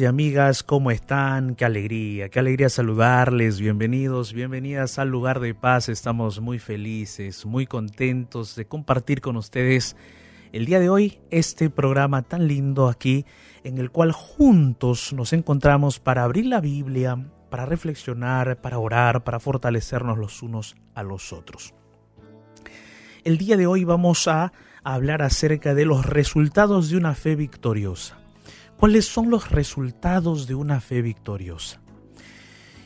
y amigas, ¿cómo están? Qué alegría, qué alegría saludarles. Bienvenidos, bienvenidas al lugar de paz. Estamos muy felices, muy contentos de compartir con ustedes el día de hoy este programa tan lindo aquí en el cual juntos nos encontramos para abrir la Biblia, para reflexionar, para orar, para fortalecernos los unos a los otros. El día de hoy vamos a hablar acerca de los resultados de una fe victoriosa. ¿Cuáles son los resultados de una fe victoriosa?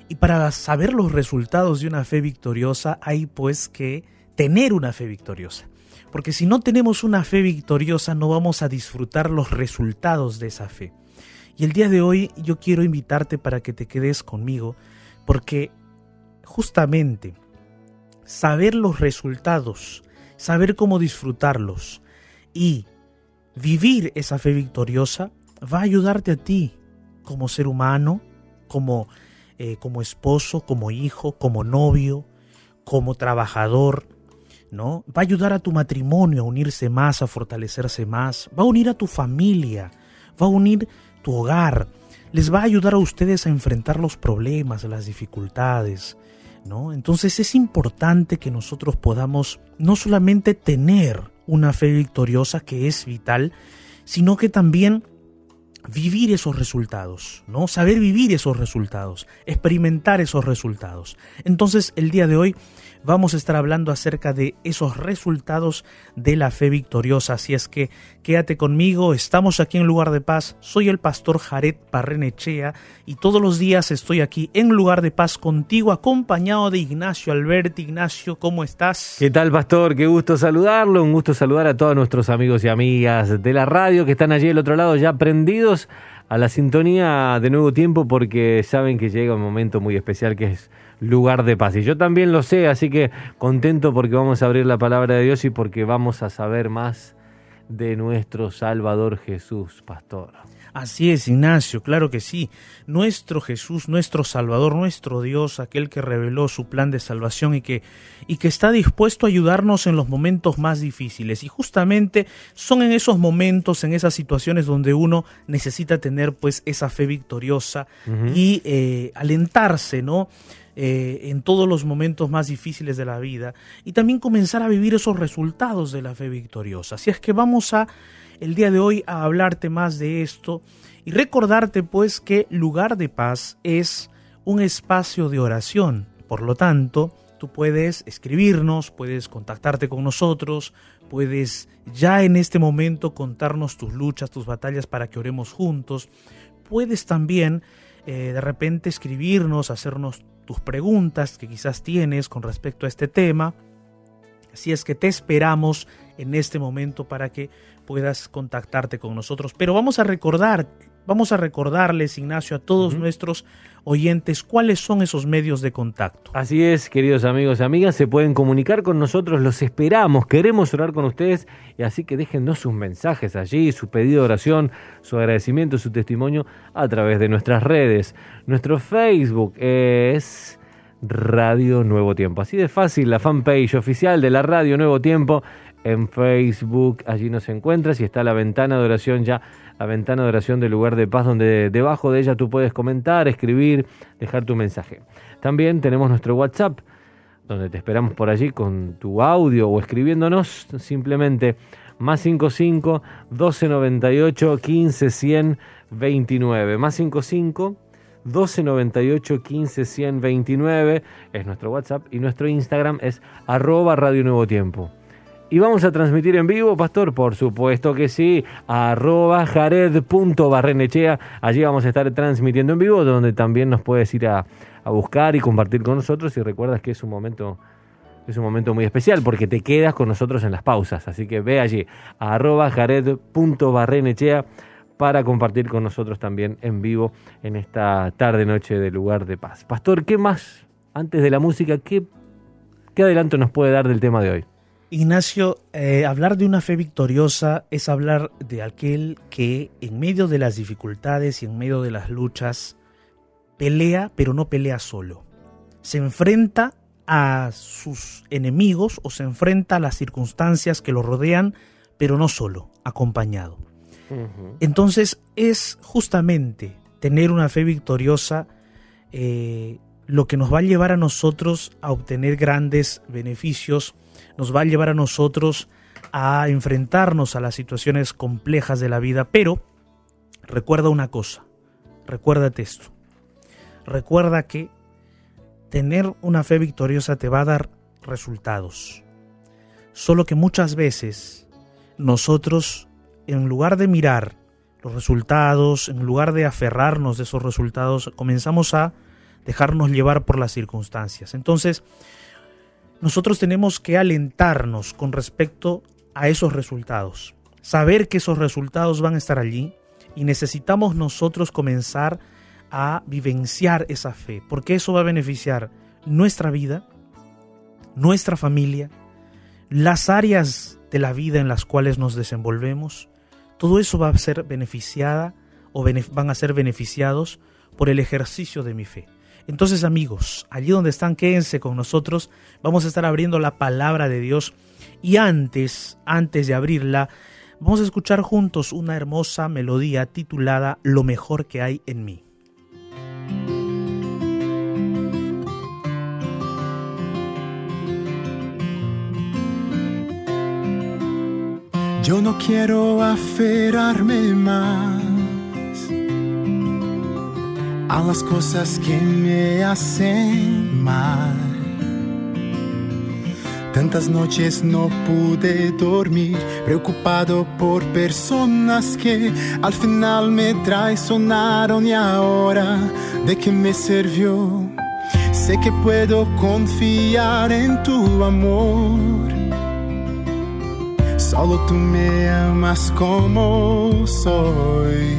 Y para saber los resultados de una fe victoriosa hay pues que tener una fe victoriosa. Porque si no tenemos una fe victoriosa no vamos a disfrutar los resultados de esa fe. Y el día de hoy yo quiero invitarte para que te quedes conmigo porque justamente saber los resultados, saber cómo disfrutarlos y vivir esa fe victoriosa va a ayudarte a ti como ser humano, como, eh, como esposo, como hijo, como novio, como trabajador, ¿no? Va a ayudar a tu matrimonio a unirse más, a fortalecerse más, va a unir a tu familia, va a unir tu hogar, les va a ayudar a ustedes a enfrentar los problemas, las dificultades, ¿no? Entonces es importante que nosotros podamos no solamente tener una fe victoriosa que es vital, sino que también vivir esos resultados, ¿no? Saber vivir esos resultados, experimentar esos resultados. Entonces, el día de hoy vamos a estar hablando acerca de esos resultados de la fe victoriosa. Así es que quédate conmigo, estamos aquí en Lugar de Paz. Soy el pastor Jared Parrenechea y todos los días estoy aquí en Lugar de Paz contigo, acompañado de Ignacio Alberti. Ignacio, ¿cómo estás? ¿Qué tal, pastor? Qué gusto saludarlo. Un gusto saludar a todos nuestros amigos y amigas de la radio que están allí del otro lado ya prendidos a la sintonía de nuevo tiempo porque saben que llega un momento muy especial que es lugar de paz. Y yo también lo sé, así que contento porque vamos a abrir la palabra de Dios y porque vamos a saber más de nuestro Salvador Jesús, pastor. Así es, Ignacio, claro que sí. Nuestro Jesús, nuestro Salvador, nuestro Dios, aquel que reveló su plan de salvación y que, y que está dispuesto a ayudarnos en los momentos más difíciles. Y justamente son en esos momentos, en esas situaciones donde uno necesita tener pues esa fe victoriosa y eh, alentarse, ¿no? Eh, en todos los momentos más difíciles de la vida y también comenzar a vivir esos resultados de la fe victoriosa. Así es que vamos a el día de hoy a hablarte más de esto y recordarte pues que lugar de paz es un espacio de oración. Por lo tanto, tú puedes escribirnos, puedes contactarte con nosotros, puedes ya en este momento contarnos tus luchas, tus batallas para que oremos juntos. Puedes también eh, de repente escribirnos, hacernos tus preguntas que quizás tienes con respecto a este tema. Así es que te esperamos en este momento para que puedas contactarte con nosotros. Pero vamos a recordar, vamos a recordarles, Ignacio, a todos nuestros oyentes cuáles son esos medios de contacto. Así es, queridos amigos y amigas, se pueden comunicar con nosotros, los esperamos, queremos orar con ustedes y así que déjennos sus mensajes allí, su pedido de oración, su agradecimiento, su testimonio a través de nuestras redes. Nuestro Facebook es... Radio Nuevo Tiempo. Así de fácil, la fanpage oficial de la Radio Nuevo Tiempo en Facebook, allí nos encuentras y está la ventana de oración ya, la ventana de oración del lugar de paz donde debajo de ella tú puedes comentar, escribir, dejar tu mensaje. También tenemos nuestro WhatsApp, donde te esperamos por allí con tu audio o escribiéndonos simplemente más 55 1298 15 100 29 más 55 1298 15 100 29 es nuestro WhatsApp y nuestro Instagram es arroba Radio Nuevo Tiempo. Y vamos a transmitir en vivo, Pastor, por supuesto que sí, arroba jared.barrenechea. Allí vamos a estar transmitiendo en vivo, donde también nos puedes ir a, buscar y compartir con nosotros. Y recuerdas que es un momento es un momento muy especial porque te quedas con nosotros en las pausas. Así que ve allí, arroba jared.barrenechea para compartir con nosotros también en vivo en esta tarde noche de lugar de paz. Pastor, ¿qué más antes de la música? ¿Qué, qué adelanto nos puede dar del tema de hoy? Ignacio, eh, hablar de una fe victoriosa es hablar de aquel que en medio de las dificultades y en medio de las luchas pelea, pero no pelea solo. Se enfrenta a sus enemigos o se enfrenta a las circunstancias que lo rodean, pero no solo, acompañado. Entonces es justamente tener una fe victoriosa eh, lo que nos va a llevar a nosotros a obtener grandes beneficios, nos va a llevar a nosotros a enfrentarnos a las situaciones complejas de la vida, pero recuerda una cosa, recuérdate esto, recuerda que tener una fe victoriosa te va a dar resultados, solo que muchas veces nosotros, en lugar de mirar los resultados, en lugar de aferrarnos de esos resultados, comenzamos a dejarnos llevar por las circunstancias. Entonces, nosotros tenemos que alentarnos con respecto a esos resultados, saber que esos resultados van a estar allí y necesitamos nosotros comenzar a vivenciar esa fe, porque eso va a beneficiar nuestra vida, nuestra familia, las áreas de la vida en las cuales nos desenvolvemos, todo eso va a ser beneficiada o van a ser beneficiados por el ejercicio de mi fe. Entonces amigos, allí donde están, quédense con nosotros. Vamos a estar abriendo la palabra de Dios. Y antes, antes de abrirla, vamos a escuchar juntos una hermosa melodía titulada Lo mejor que hay en mí. Yo no quiero aferrarme más a las cosas que me hacen mal. Tantas noches no pude dormir, preocupado por personas que al final me traicionaron y ahora de qué me sirvió. Sé que puedo confiar en tu amor. Solo tú me amas como soy.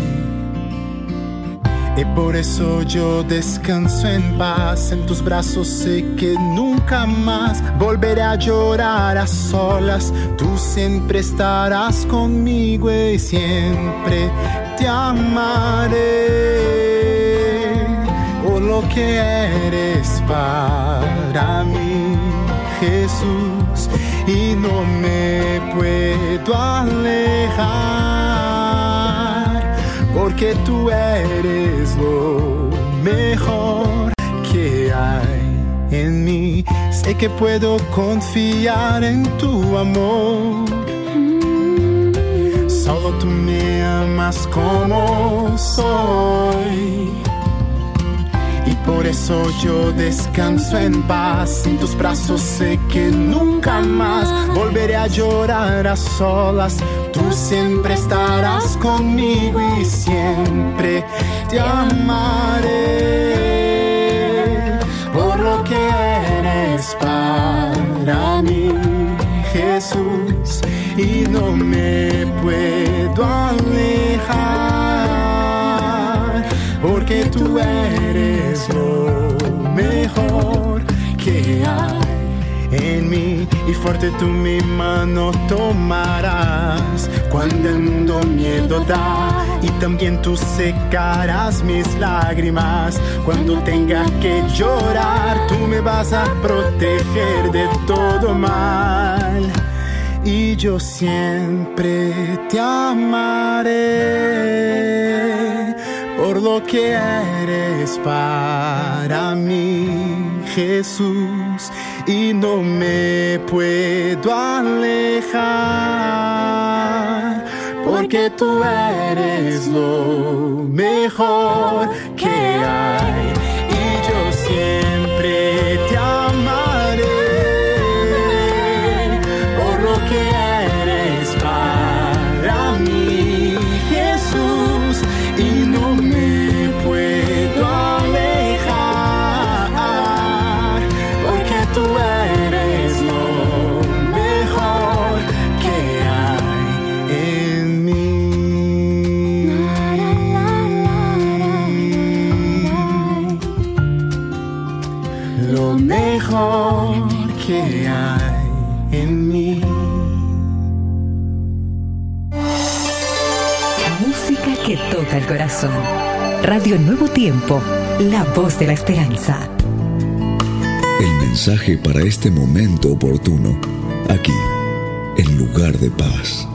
Y por eso yo descanso en paz, en tus brazos sé que nunca más volveré a llorar a solas. Tú siempre estarás conmigo y siempre te amaré. Por lo que eres para mí, Jesús, y no me puedo alejar porque tú eres lo mejor que hay en mí. Sé que puedo confiar en tu amor. Solo tú me amas como soy. Y por eso yo descanso en paz. En tus brazos sé que nunca más volveré a llorar a solas siempre estarás conmigo y siempre te amaré. Por lo que eres para mí, Jesús, y no me puedo alejar porque tú eres fuerte tú mi mano tomarás. Cuando el mundo miedo da y también tú secarás mis lágrimas. Cuando tenga que llorar tú me vas a proteger de todo mal. Y yo siempre te amaré por lo que eres para mí Jesús y no me puedo alejar porque tú eres lo mejor que hay Lo mejor que hay en mí. Música que toca el corazón. Radio Nuevo Tiempo, la voz de la esperanza. El mensaje para este momento oportuno, aquí, en lugar de paz.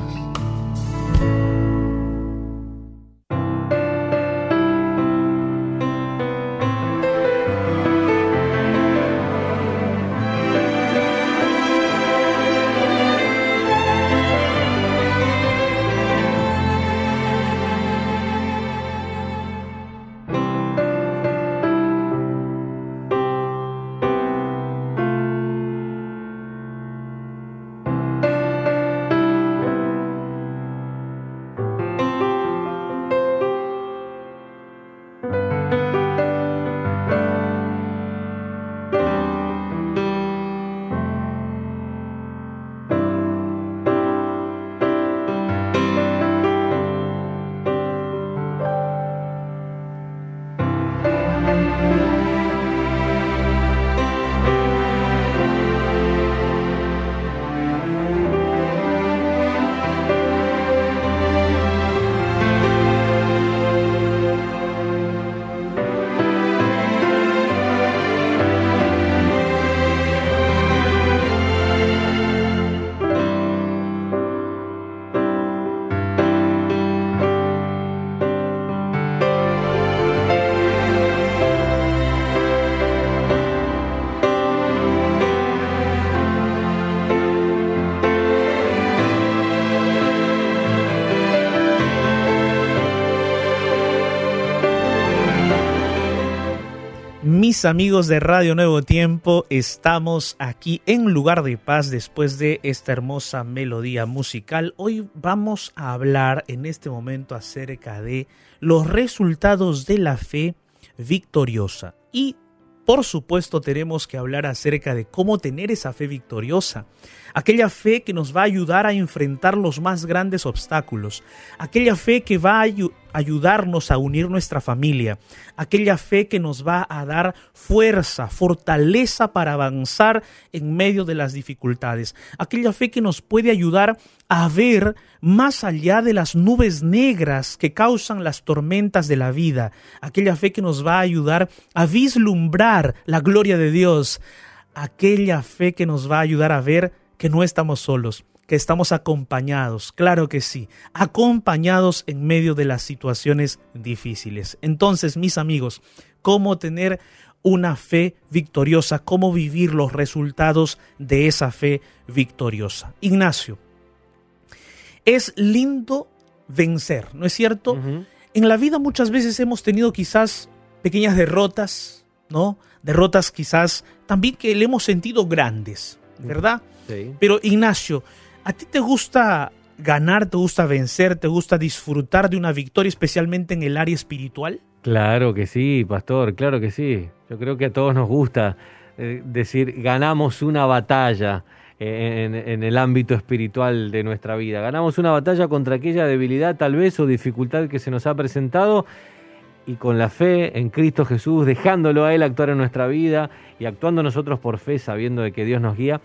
Amigos de Radio Nuevo Tiempo, estamos aquí en Lugar de Paz después de esta hermosa melodía musical. Hoy vamos a hablar en este momento acerca de los resultados de la fe victoriosa. Y por supuesto tenemos que hablar acerca de cómo tener esa fe victoriosa, aquella fe que nos va a ayudar a enfrentar los más grandes obstáculos, aquella fe que va a ayudarnos a unir nuestra familia, aquella fe que nos va a dar fuerza, fortaleza para avanzar en medio de las dificultades, aquella fe que nos puede ayudar a ver más allá de las nubes negras que causan las tormentas de la vida, aquella fe que nos va a ayudar a vislumbrar la gloria de Dios, aquella fe que nos va a ayudar a ver que no estamos solos, que estamos acompañados, claro que sí, acompañados en medio de las situaciones difíciles. Entonces, mis amigos, ¿cómo tener una fe victoriosa? ¿Cómo vivir los resultados de esa fe victoriosa? Ignacio, es lindo vencer, ¿no es cierto? En la vida muchas veces hemos tenido quizás pequeñas derrotas, ¿no? Derrotas quizás también que le hemos sentido grandes, ¿verdad? Sí. Pero Ignacio, ¿A ti te gusta ganar, te gusta vencer, te gusta disfrutar de una victoria, especialmente en el área espiritual? Claro que sí, pastor, claro que sí. Yo creo que a todos nos gusta eh, decir, ganamos una batalla en, en, el ámbito espiritual de nuestra vida. Ganamos una batalla contra aquella debilidad tal vez o dificultad que se nos ha presentado y con la fe en Cristo Jesús, dejándolo a Él actuar en nuestra vida y actuando nosotros por fe, sabiendo de que Dios nos guía,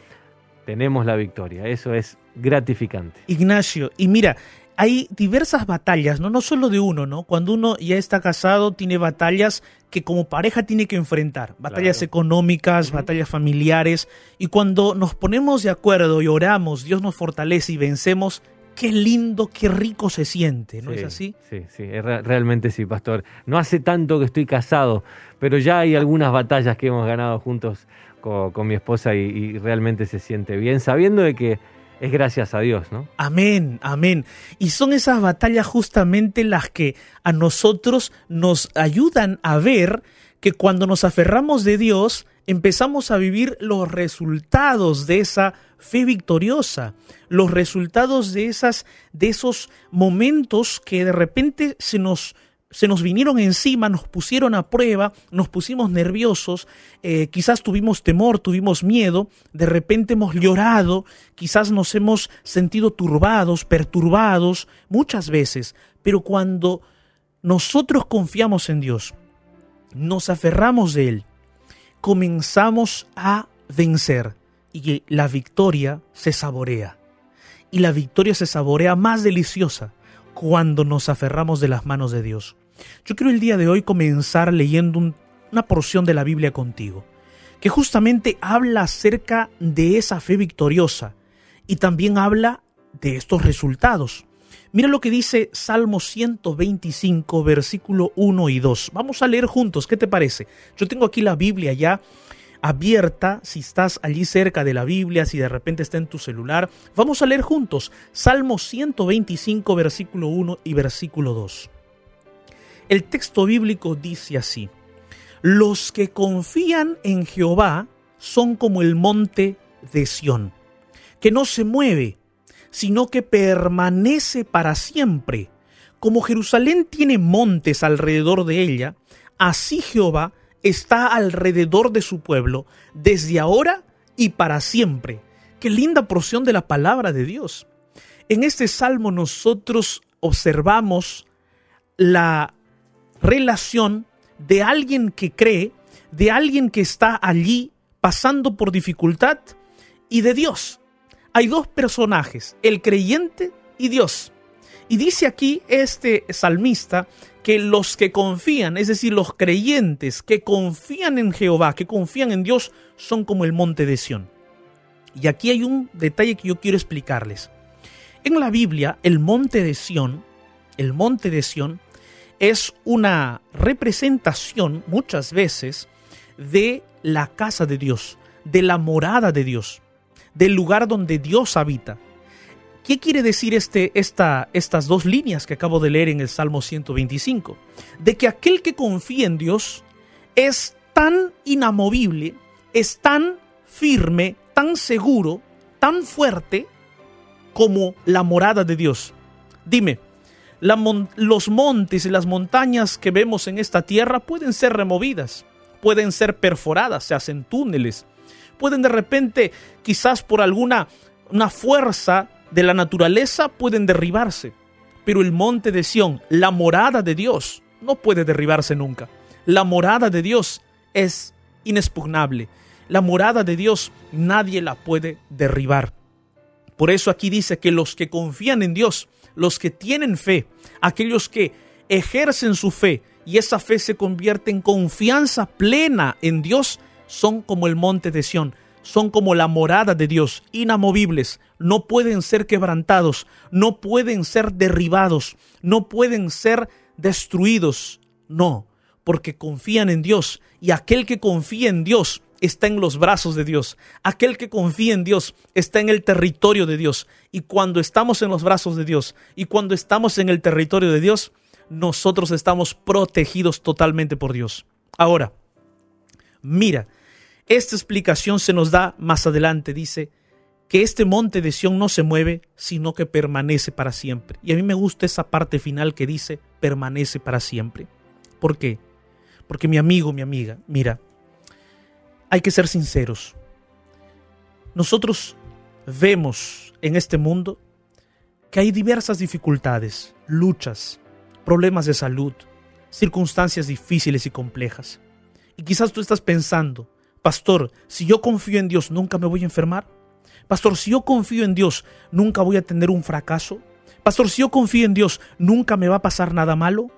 tenemos la victoria. Eso es gratificante. Ignacio, y mira, hay diversas batallas, ¿no? No solo de uno, ¿no? Cuando uno ya está casado, tiene batallas que como pareja tiene que enfrentar. Batallas económicas, batallas familiares. Y cuando nos ponemos de acuerdo y oramos, Dios nos fortalece y vencemos, qué lindo, qué rico se siente, ¿no es así? Sí, sí, realmente sí, pastor. No hace tanto que estoy casado, pero ya hay algunas batallas que hemos ganado juntos con, mi esposa y, realmente se siente bien, sabiendo de que es gracias a Dios, ¿no? Amén, amén. Y son esas batallas justamente las que a nosotros nos ayudan a ver que cuando nos aferramos de Dios, empezamos a vivir los resultados de esa fe victoriosa, los resultados de esas de esos momentos que de repente se nos se nos vinieron encima, nos pusieron a prueba, nos pusimos nerviosos, eh, quizás tuvimos temor, tuvimos miedo, de repente hemos llorado, quizás nos hemos sentido turbados, perturbados, muchas veces, pero cuando nosotros confiamos en Dios, nos aferramos de Él, comenzamos a vencer y la victoria se saborea. Y la victoria se saborea más deliciosa cuando nos aferramos de las manos de Dios. Yo quiero el día de hoy comenzar leyendo una porción de la Biblia contigo, que justamente habla acerca de esa fe victoriosa y también habla de estos resultados. Mira lo que dice Salmo 125, versículo 1 y 2. Vamos a leer juntos, ¿qué te parece? Yo tengo aquí la Biblia ya abierta, si estás allí cerca de la Biblia, si de repente está en tu celular, vamos a leer juntos Salmo 125, versículo 1 y versículo 2. El texto bíblico dice así, los que confían en Jehová son como el monte de Sión, que no se mueve, sino que permanece para siempre. Como Jerusalén tiene montes alrededor de ella, así Jehová está alrededor de su pueblo, desde ahora y para siempre. Qué linda porción de la palabra de Dios. En este salmo nosotros observamos la relación de alguien que cree, de alguien que está allí pasando por dificultad y de Dios. Hay dos personajes, el creyente y Dios. Y dice aquí este salmista que los que confían, es decir, los creyentes que confían en Jehová, que confían en Dios, son como el monte de Sión. Y aquí hay un detalle que yo quiero explicarles. En la Biblia, el monte de Sión, el monte de Sión es una representación muchas veces de la casa de Dios, de la morada de Dios, del lugar donde Dios habita. ¿Qué quiere decir este, esta, estas dos líneas que acabo de leer en el Salmo 125? De que aquel que confía en Dios es tan inamovible, es tan firme, tan seguro, tan fuerte como la morada de Dios. Dime, los montes y las montañas que vemos en esta tierra pueden ser removidas, pueden ser perforadas, se hacen túneles, pueden de repente, quizás por alguna una fuerza de la naturaleza, pueden derribarse. Pero el monte de Sión, la morada de Dios, no puede derribarse nunca. La morada de Dios es inexpugnable. La morada de Dios nadie la puede derribar. Por eso aquí dice que los que confían en Dios, los que tienen fe, aquellos que ejercen su fe y esa fe se convierte en confianza plena en Dios, son como el monte de Sión, son como la morada de Dios, inamovibles, no pueden ser quebrantados, no pueden ser derribados, no pueden ser destruidos, no, porque confían en Dios y aquel que confía en Dios está en los brazos de Dios. Aquel que confía en Dios está en el territorio de Dios. Y cuando estamos en los brazos de Dios y cuando estamos en el territorio de Dios, nosotros estamos protegidos totalmente por Dios. Ahora, mira, esta explicación se nos da más adelante. Dice que este monte de Sión no se mueve, sino que permanece para siempre. Y a mí me gusta esa parte final que dice permanece para siempre. ¿Por qué? Porque mi amigo, mi amiga, mira, hay que ser sinceros. Nosotros vemos en este mundo que hay diversas dificultades, luchas, problemas de salud, circunstancias difíciles y complejas. Y quizás tú estás pensando, pastor, si yo confío en Dios, nunca me voy a enfermar. Pastor, si yo confío en Dios, nunca voy a tener un fracaso. Pastor, si yo confío en Dios, nunca me va a pasar nada malo.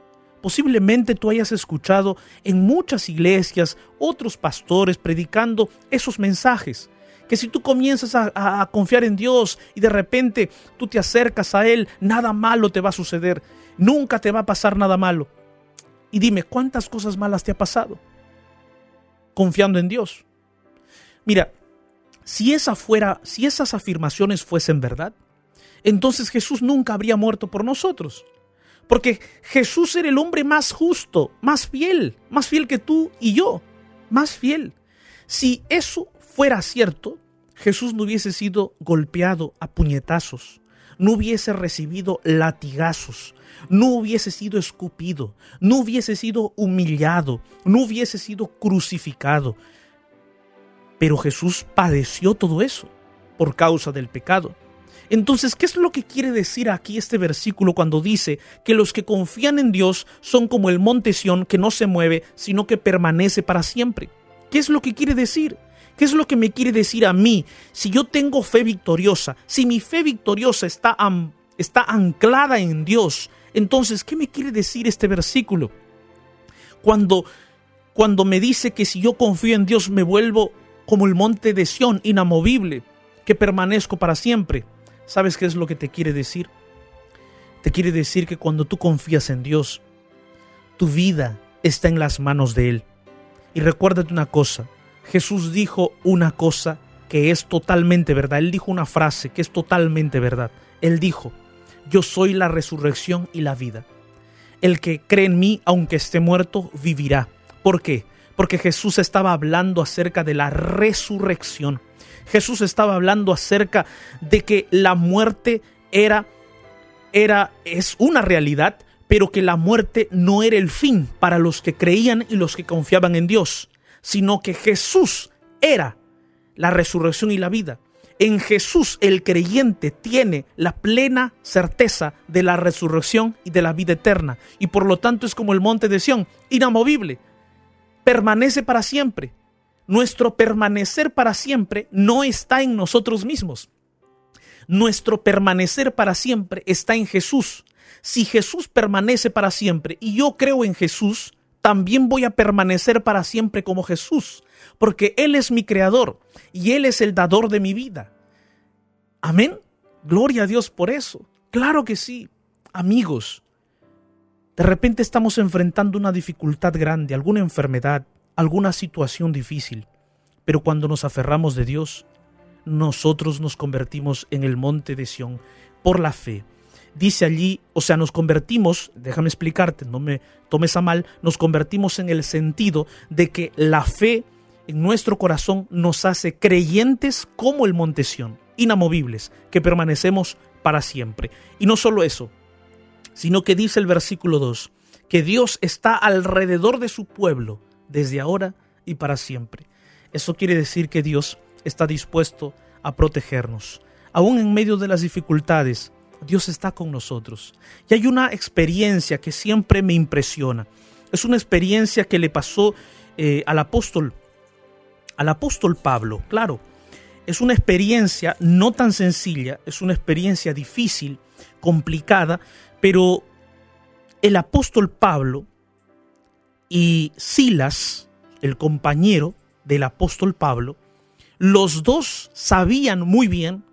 Posiblemente tú hayas escuchado en muchas iglesias otros pastores predicando esos mensajes. Que si tú comienzas a, confiar en Dios y de repente tú te acercas a Él, nada malo te va a suceder. Nunca te va a pasar nada malo. Y dime, ¿cuántas cosas malas te ha pasado? Confiando en Dios. Mira, si esa fuera, si esas afirmaciones fuesen verdad, entonces Jesús nunca habría muerto por nosotros. Porque Jesús era el hombre más justo, más fiel, más fiel que tú y yo, más fiel. Si eso fuera cierto, Jesús no hubiese sido golpeado a puñetazos, no hubiese recibido latigazos, no hubiese sido escupido, no hubiese sido humillado, no hubiese sido crucificado. Pero Jesús padeció todo eso por causa del pecado. Entonces, ¿qué es lo que quiere decir aquí este versículo cuando dice que los que confían en Dios son como el monte Sión que no se mueve, sino que permanece para siempre? ¿Qué es lo que quiere decir? ¿Qué es lo que me quiere decir a mí? Si yo tengo fe victoriosa, si mi fe victoriosa está, está anclada en Dios, entonces, ¿qué me quiere decir este versículo? Cuando, cuando me dice que si yo confío en Dios me vuelvo como el monte de Sión, inamovible, que permanezco para siempre. ¿Sabes qué es lo que te quiere decir? Te quiere decir que cuando tú confías en Dios, tu vida está en las manos de Él. Y recuérdate una cosa, Jesús dijo una cosa que es totalmente verdad. Él dijo una frase que es totalmente verdad. Él dijo, yo soy la resurrección y la vida. El que cree en mí, aunque esté muerto, vivirá. ¿Por qué? Porque Jesús estaba hablando acerca de la resurrección. Jesús estaba hablando acerca de que la muerte era, era, es una realidad, pero que la muerte no era el fin para los que creían y los que confiaban en Dios, sino que Jesús era la resurrección y la vida. En Jesús el creyente tiene la plena certeza de la resurrección y de la vida eterna, y por lo tanto es como el monte de Sión, inamovible, permanece para siempre nuestro permanecer para siempre no está en nosotros mismos. Nuestro permanecer para siempre está en Jesús. Si Jesús permanece para siempre y yo creo en Jesús, también voy a permanecer para siempre como Jesús, porque Él es mi creador y Él es el dador de mi vida. Amén. Gloria a Dios por eso. Claro que sí. Amigos, de repente estamos enfrentando una dificultad grande, alguna enfermedad, alguna situación difícil, pero cuando nos aferramos de Dios, nosotros nos convertimos en el monte de Sión por la fe. dice allí, o sea, nos convertimos, déjame explicarte, no me tomes a mal, nos convertimos en el sentido de que la fe en nuestro corazón nos hace creyentes como el monte Sión, inamovibles, que permanecemos para siempre. Y no solo eso, sino que dice el versículo 2, que Dios está alrededor de su pueblo desde ahora y para siempre. Eso quiere decir que Dios está dispuesto a protegernos. Aún en medio de las dificultades, Dios está con nosotros. Y hay una experiencia que siempre me impresiona. Es una experiencia que le pasó eh, al apóstol, al apóstol Pablo. Claro, es una experiencia no tan sencilla, es una experiencia difícil, complicada, pero el apóstol Pablo y Silas, el compañero del apóstol Pablo, los dos sabían muy bien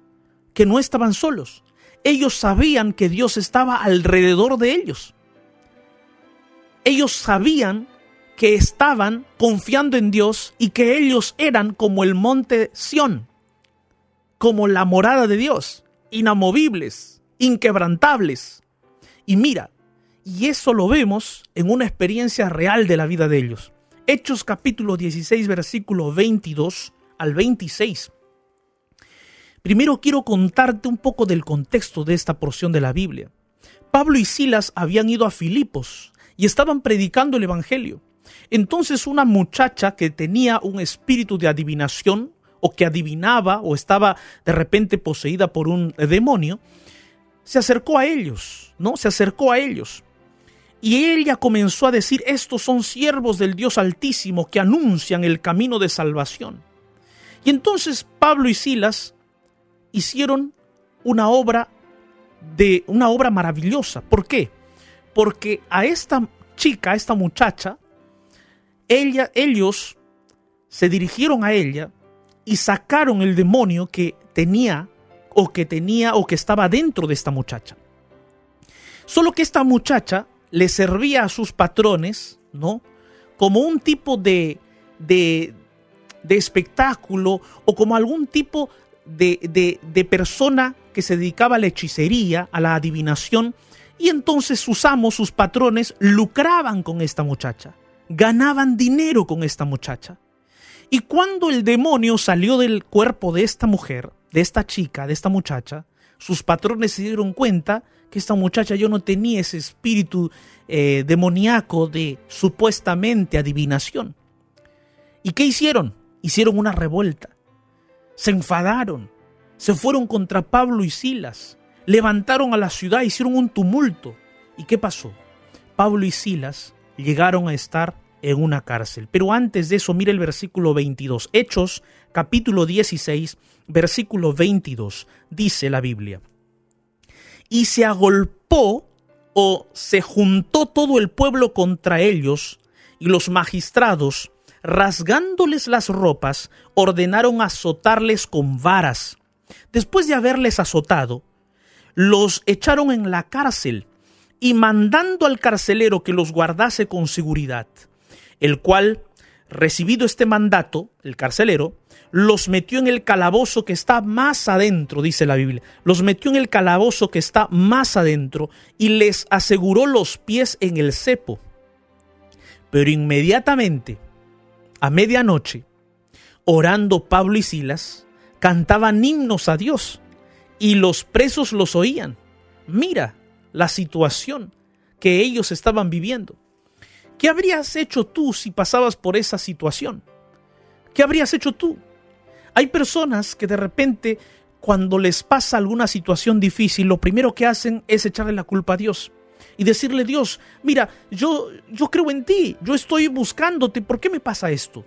que no estaban solos. Ellos sabían que Dios estaba alrededor de ellos. Ellos sabían que estaban confiando en Dios y que ellos eran como el monte Sión, como la morada de Dios, inamovibles, inquebrantables. Y mira, y eso lo vemos en una experiencia real de la vida de ellos. Hechos capítulo 16, versículo 22 al 26. Primero quiero contarte un poco del contexto de esta porción de la Biblia. Pablo y Silas habían ido a Filipos y estaban predicando el Evangelio. Entonces una muchacha que tenía un espíritu de adivinación o que adivinaba o estaba de repente poseída por un demonio, se acercó a ellos, ¿no? Se acercó a ellos. Y ella comenzó a decir, estos son siervos del Dios Altísimo que anuncian el camino de salvación. Y entonces Pablo y Silas hicieron una obra de una obra maravillosa. ¿Por qué? Porque a esta chica, a esta muchacha, ella, ellos se dirigieron a ella y sacaron el demonio que tenía o que tenía o que estaba dentro de esta muchacha. Solo que esta muchacha le servía a sus patrones, ¿no? Como un tipo de, de, de espectáculo o como algún tipo de, persona que se dedicaba a la hechicería, a la adivinación, y entonces sus amos, sus patrones, lucraban con esta muchacha, ganaban dinero con esta muchacha. Y cuando el demonio salió del cuerpo de esta mujer, de esta chica, de esta muchacha, sus patrones se dieron cuenta que esta muchacha yo no tenía ese espíritu eh, demoníaco de supuestamente adivinación. ¿Y qué hicieron? Hicieron una revuelta se enfadaron, se fueron contra Pablo y Silas, levantaron a la ciudad, hicieron un tumulto. ¿Y qué pasó? Pablo y Silas llegaron a estar en una cárcel. Pero antes de eso, mire el versículo 22. Hechos, capítulo 16, versículo 22. Dice la Biblia. Y se agolpó o se juntó todo el pueblo contra ellos, y los magistrados rasgándoles las ropas, ordenaron azotarles con varas. Después de haberles azotado, los echaron en la cárcel y mandando al carcelero que los guardase con seguridad, el cual, recibido este mandato, el carcelero, los metió en el calabozo que está más adentro, dice la Biblia, los metió en el calabozo que está más adentro y les aseguró los pies en el cepo. Pero inmediatamente a medianoche, orando Pablo y Silas, cantaban himnos a Dios y los presos los oían. Mira la situación que ellos estaban viviendo. ¿Qué habrías hecho tú si pasabas por esa situación? ¿Qué habrías hecho tú? Hay personas que de repente cuando les pasa alguna situación difícil, lo primero que hacen es echarle la culpa a Dios y decirle, Dios, mira, yo, yo creo en ti, yo estoy buscándote, ¿por qué me pasa esto?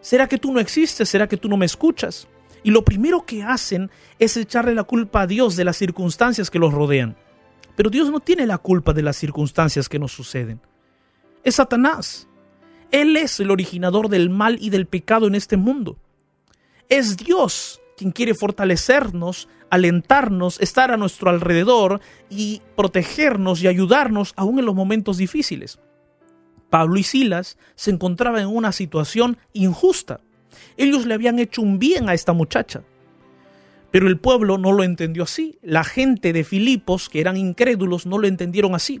¿Será que tú no existes? ¿Será que tú no me escuchas? Y lo primero que hacen es echarle la culpa a Dios de las circunstancias que los rodean. Pero Dios no tiene la culpa de las circunstancias que nos suceden. Es Satanás. Él es el originador del mal y del pecado en este mundo. Es Dios quien quiere fortalecernos, alentarnos, estar a nuestro alrededor y protegernos y ayudarnos aún en los momentos difíciles. Pablo y Silas se encontraban en una situación injusta. Ellos le habían hecho un bien a esta muchacha. Pero el pueblo no lo entendió así. La gente de Filipos, que eran incrédulos, no lo entendieron así.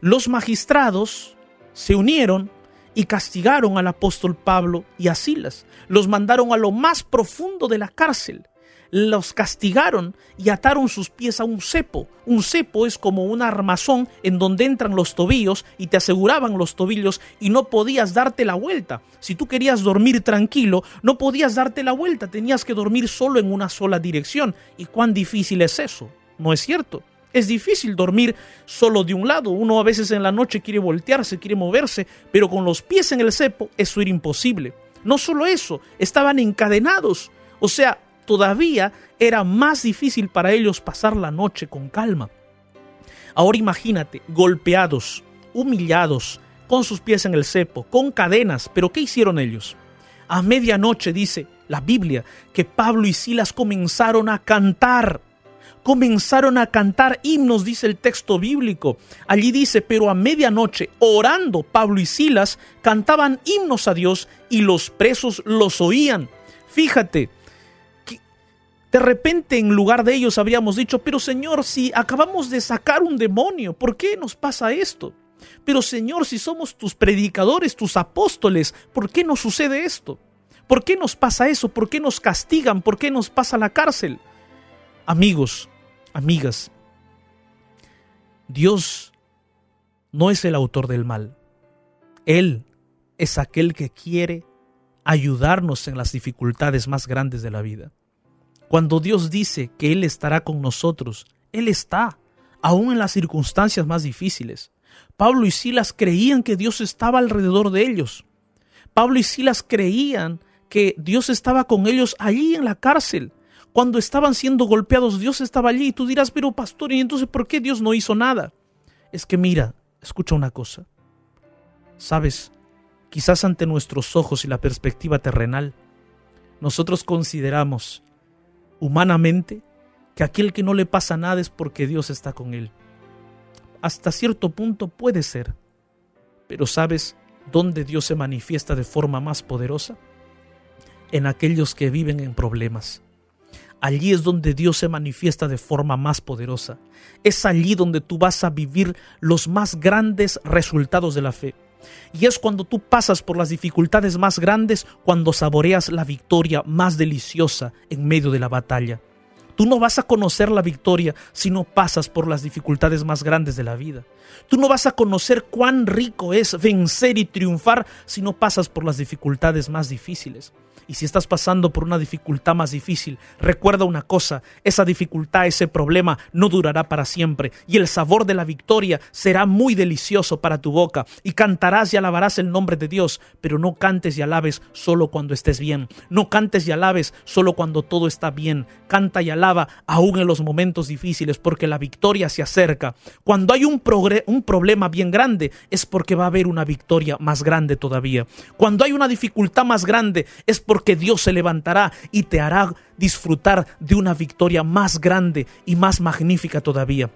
Los magistrados se unieron y castigaron al apóstol Pablo y a Silas. Los mandaron a lo más profundo de la cárcel los castigaron y ataron sus pies a un cepo. Un cepo es como un armazón en donde entran los tobillos y te aseguraban los tobillos y no podías darte la vuelta. Si tú querías dormir tranquilo, no podías darte la vuelta, tenías que dormir solo en una sola dirección. ¿Y cuán difícil es eso? ¿No es cierto? Es difícil dormir solo de un lado. Uno a veces en la noche quiere voltearse, quiere moverse, pero con los pies en el cepo eso era imposible. No solo eso, estaban encadenados. O sea, todavía era más difícil para ellos pasar la noche con calma. Ahora imagínate, golpeados, humillados, con sus pies en el cepo, con cadenas, pero ¿qué hicieron ellos? A medianoche dice la Biblia que Pablo y Silas comenzaron a cantar. Comenzaron a cantar himnos, dice el texto bíblico. Allí dice, pero a medianoche, orando Pablo y Silas, cantaban himnos a Dios y los presos los oían. Fíjate, de repente en lugar de ellos habríamos dicho, pero Señor, si acabamos de sacar un demonio, ¿por qué nos pasa esto? Pero Señor, si somos tus predicadores, tus apóstoles, ¿por qué nos sucede esto? ¿Por qué nos pasa eso? ¿Por qué nos castigan? ¿Por qué nos pasa la cárcel? Amigos, amigas, Dios no es el autor del mal. Él es aquel que quiere ayudarnos en las dificultades más grandes de la vida. Cuando Dios dice que Él estará con nosotros, Él está, aún en las circunstancias más difíciles. Pablo y Silas creían que Dios estaba alrededor de ellos. Pablo y Silas creían que Dios estaba con ellos allí en la cárcel. Cuando estaban siendo golpeados, Dios estaba allí. Y tú dirás, pero pastor, ¿y entonces por qué Dios no hizo nada? Es que mira, escucha una cosa. Sabes, quizás ante nuestros ojos y la perspectiva terrenal, nosotros consideramos humanamente que aquel que no le pasa nada es porque Dios está con él. Hasta cierto punto puede ser, pero ¿sabes dónde Dios se manifiesta de forma más poderosa? En aquellos que viven en problemas. Allí es donde Dios se manifiesta de forma más poderosa. Es allí donde tú vas a vivir los más grandes resultados de la fe. Y es cuando tú pasas por las dificultades más grandes, cuando saboreas la victoria más deliciosa en medio de la batalla. Tú no vas a conocer la victoria si no pasas por las dificultades más grandes de la vida. Tú no vas a conocer cuán rico es vencer y triunfar si no pasas por las dificultades más difíciles. Y si estás pasando por una dificultad más difícil, recuerda una cosa, esa dificultad, ese problema no durará para siempre y el sabor de la victoria será muy delicioso para tu boca y cantarás y alabarás el nombre de Dios, pero no cantes y alabes solo cuando estés bien, no cantes y alabes solo cuando todo está bien, canta y alaba aún en los momentos difíciles porque la victoria se acerca. Cuando hay un, un problema bien grande es porque va a haber una victoria más grande todavía. Cuando hay una dificultad más grande es porque porque Dios se levantará y te hará disfrutar de una victoria más grande y más magnífica todavía.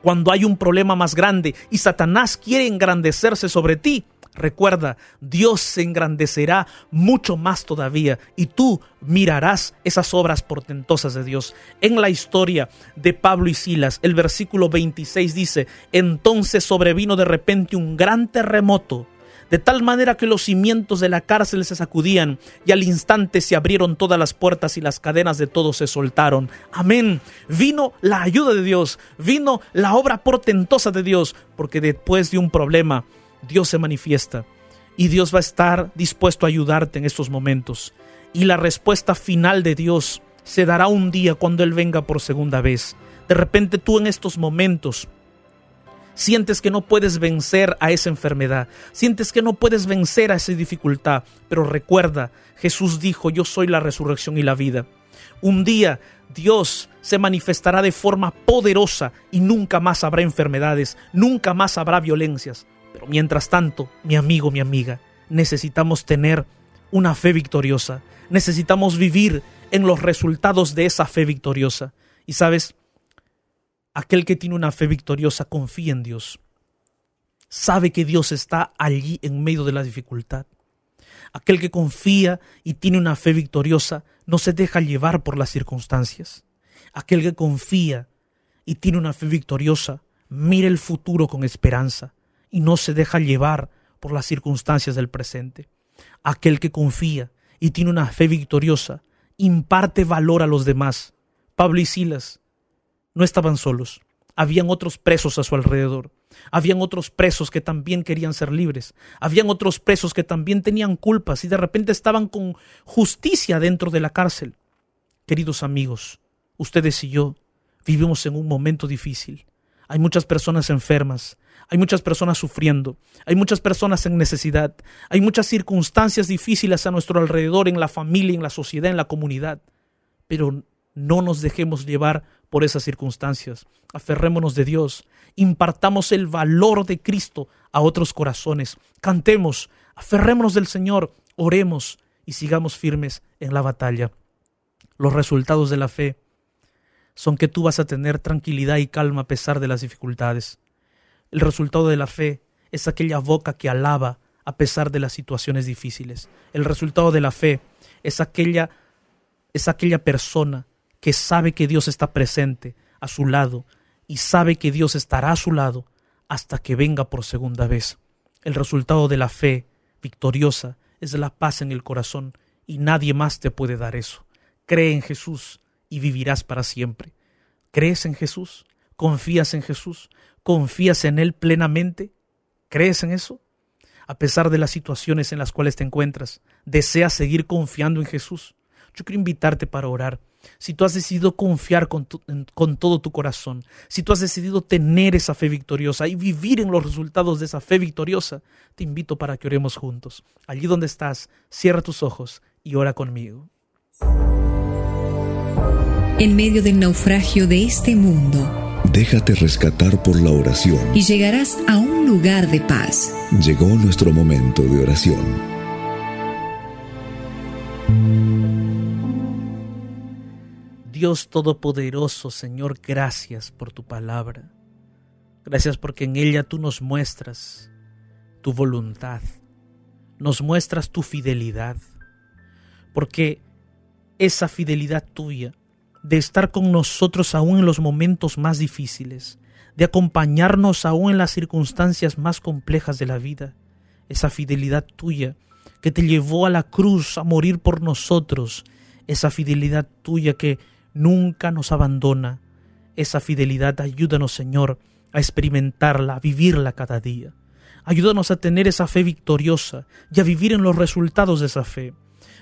Cuando hay un problema más grande y Satanás quiere engrandecerse sobre ti, Recuerda, Dios se engrandecerá mucho más todavía y tú mirarás esas obras portentosas de Dios. En la historia de Pablo y Silas, el versículo 26 dice, entonces sobrevino de repente un gran terremoto de tal manera que los cimientos de la cárcel se sacudían y al instante se abrieron todas las puertas y las cadenas de todos se soltaron. Amén. Vino la ayuda de Dios, vino la obra portentosa de Dios, porque después de un problema, Dios se manifiesta y Dios va a estar dispuesto a ayudarte en estos momentos. Y la respuesta final de Dios se dará un día cuando Él venga por segunda vez. De repente tú en estos momentos Sientes que no puedes vencer a esa enfermedad, sientes que no puedes vencer a esa dificultad, pero recuerda, Jesús dijo, yo soy la resurrección y la vida. Un día Dios se manifestará de forma poderosa y nunca más habrá enfermedades, nunca más habrá violencias. Pero mientras tanto, mi amigo, mi amiga, necesitamos tener una fe victoriosa, necesitamos vivir en los resultados de esa fe victoriosa. Y sabes, Aquel que tiene una fe victoriosa confía en Dios. Sabe que Dios está allí en medio de la dificultad. Aquel que confía y tiene una fe victoriosa no se deja llevar por las circunstancias. Aquel que confía y tiene una fe victoriosa mira el futuro con esperanza y no se deja llevar por las circunstancias del presente. Aquel que confía y tiene una fe victoriosa imparte valor a los demás. Pablo y Silas no estaban solos, habían otros presos a su alrededor. Habían otros presos que también querían ser libres. Habían otros presos que también tenían culpas y de repente estaban con justicia dentro de la cárcel. Queridos amigos, ustedes y yo vivimos en un momento difícil. Hay muchas personas enfermas, hay muchas personas sufriendo, hay muchas personas en necesidad, hay muchas circunstancias difíciles a nuestro alrededor, en la familia, en la sociedad, en la comunidad. Pero no nos dejemos llevar por esas circunstancias. Aferrémonos de Dios, impartamos el valor de Cristo a otros corazones. Cantemos, aferrémonos del Señor, oremos y sigamos firmes en la batalla. Los resultados de la fe son que tú vas a tener tranquilidad y calma a pesar de las dificultades. El resultado de la fe es aquella boca que alaba a pesar de las situaciones difíciles. El resultado de la fe es aquella es aquella persona que sabe que Dios está presente a su lado y sabe que Dios estará a su lado hasta que venga por segunda vez. El resultado de la fe victoriosa es la paz en el corazón y nadie más te puede dar eso. Cree en Jesús y vivirás para siempre. ¿Crees en Jesús? ¿Confías en Jesús? ¿Confías en Él plenamente? ¿Crees en eso? A pesar de las situaciones en las cuales te encuentras, ¿deseas seguir confiando en Jesús? Yo quiero invitarte para orar. Si tú has decidido confiar con, con, todo tu corazón, si tú has decidido tener esa fe victoriosa y vivir en los resultados de esa fe victoriosa, te invito para que oremos juntos. Allí donde estás, cierra tus ojos y ora conmigo en medio del naufragio de este mundo. Déjate rescatar por la oración. Y llegarás a un lugar de paz. Llegó nuestro momento de oración. Dios Todopoderoso, Señor, gracias por tu palabra. Gracias porque en ella tú nos muestras tu voluntad, nos muestras tu fidelidad, porque esa fidelidad tuya de estar con nosotros aún en los momentos más difíciles, de acompañarnos aún en las circunstancias más complejas de la vida, esa fidelidad tuya que te llevó a la cruz a morir por nosotros, esa fidelidad tuya que nunca nos abandona, esa fidelidad ayúdanos Señor a experimentarla, a vivirla cada día. Ayúdanos a tener esa fe victoriosa y a vivir en los resultados de esa fe.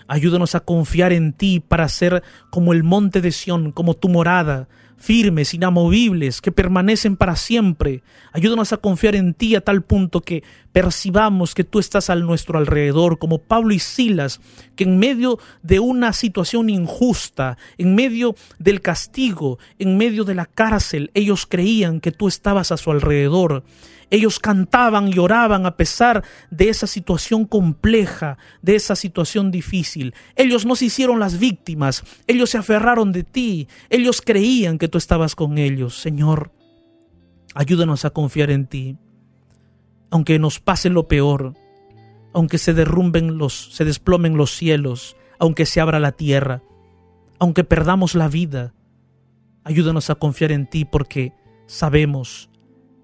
Ayúdanos a confiar en ti para ser como el monte de Sión, como tu morada, firmes, inamovibles, que permanecen para siempre. Ayúdanos a confiar en ti a tal punto que percibamos que tú estás a nuestro alrededor, como Pablo y Silas, que en medio de una situación injusta, en medio del castigo, en medio de la cárcel, ellos creían que tú estabas a su alrededor. Ellos cantaban y oraban a pesar de esa situación compleja, de esa situación difícil. Ellos no se hicieron las víctimas, ellos se aferraron de ti, ellos creían que tú estabas con ellos. Señor, ayúdanos a confiar en ti. Aunque nos pase lo peor, aunque se derrumben los, se desplomen los cielos, aunque se abra la tierra, aunque perdamos la vida, ayúdanos a confiar en ti porque sabemos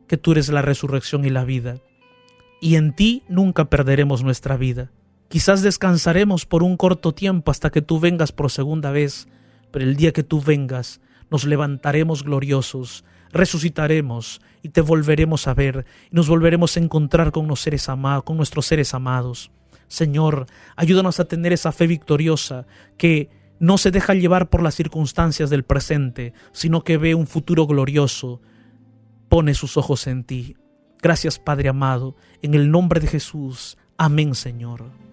que tú eres la resurrección y la vida, y en ti nunca perderemos nuestra vida. Quizás descansaremos por un corto tiempo hasta que tú vengas por segunda vez, pero el día que tú vengas nos levantaremos gloriosos, resucitaremos y te volveremos a ver y nos volveremos a encontrar con, los seres amados, con nuestros seres amados. Señor, ayúdanos a tener esa fe victoriosa que no se deja llevar por las circunstancias del presente, sino que ve un futuro glorioso pone sus ojos en ti. Gracias Padre amado, en el nombre de Jesús. Amén Señor.